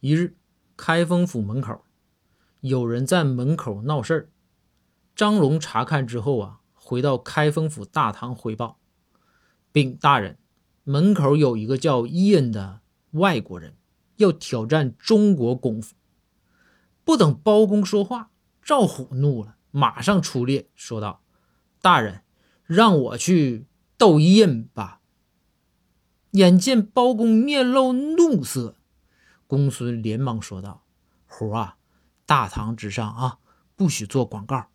一日，开封府门口有人在门口闹事儿。张龙查看之后啊，回到开封府大堂汇报：“禀大人，门口有一个叫伊恩的外国人要挑战中国功夫。”不等包公说话，赵虎怒了，马上出列说道：“大人，让我去斗伊恩吧。”眼见包公面露怒色。公孙连忙说道：“虎啊，大堂之上啊，不许做广告。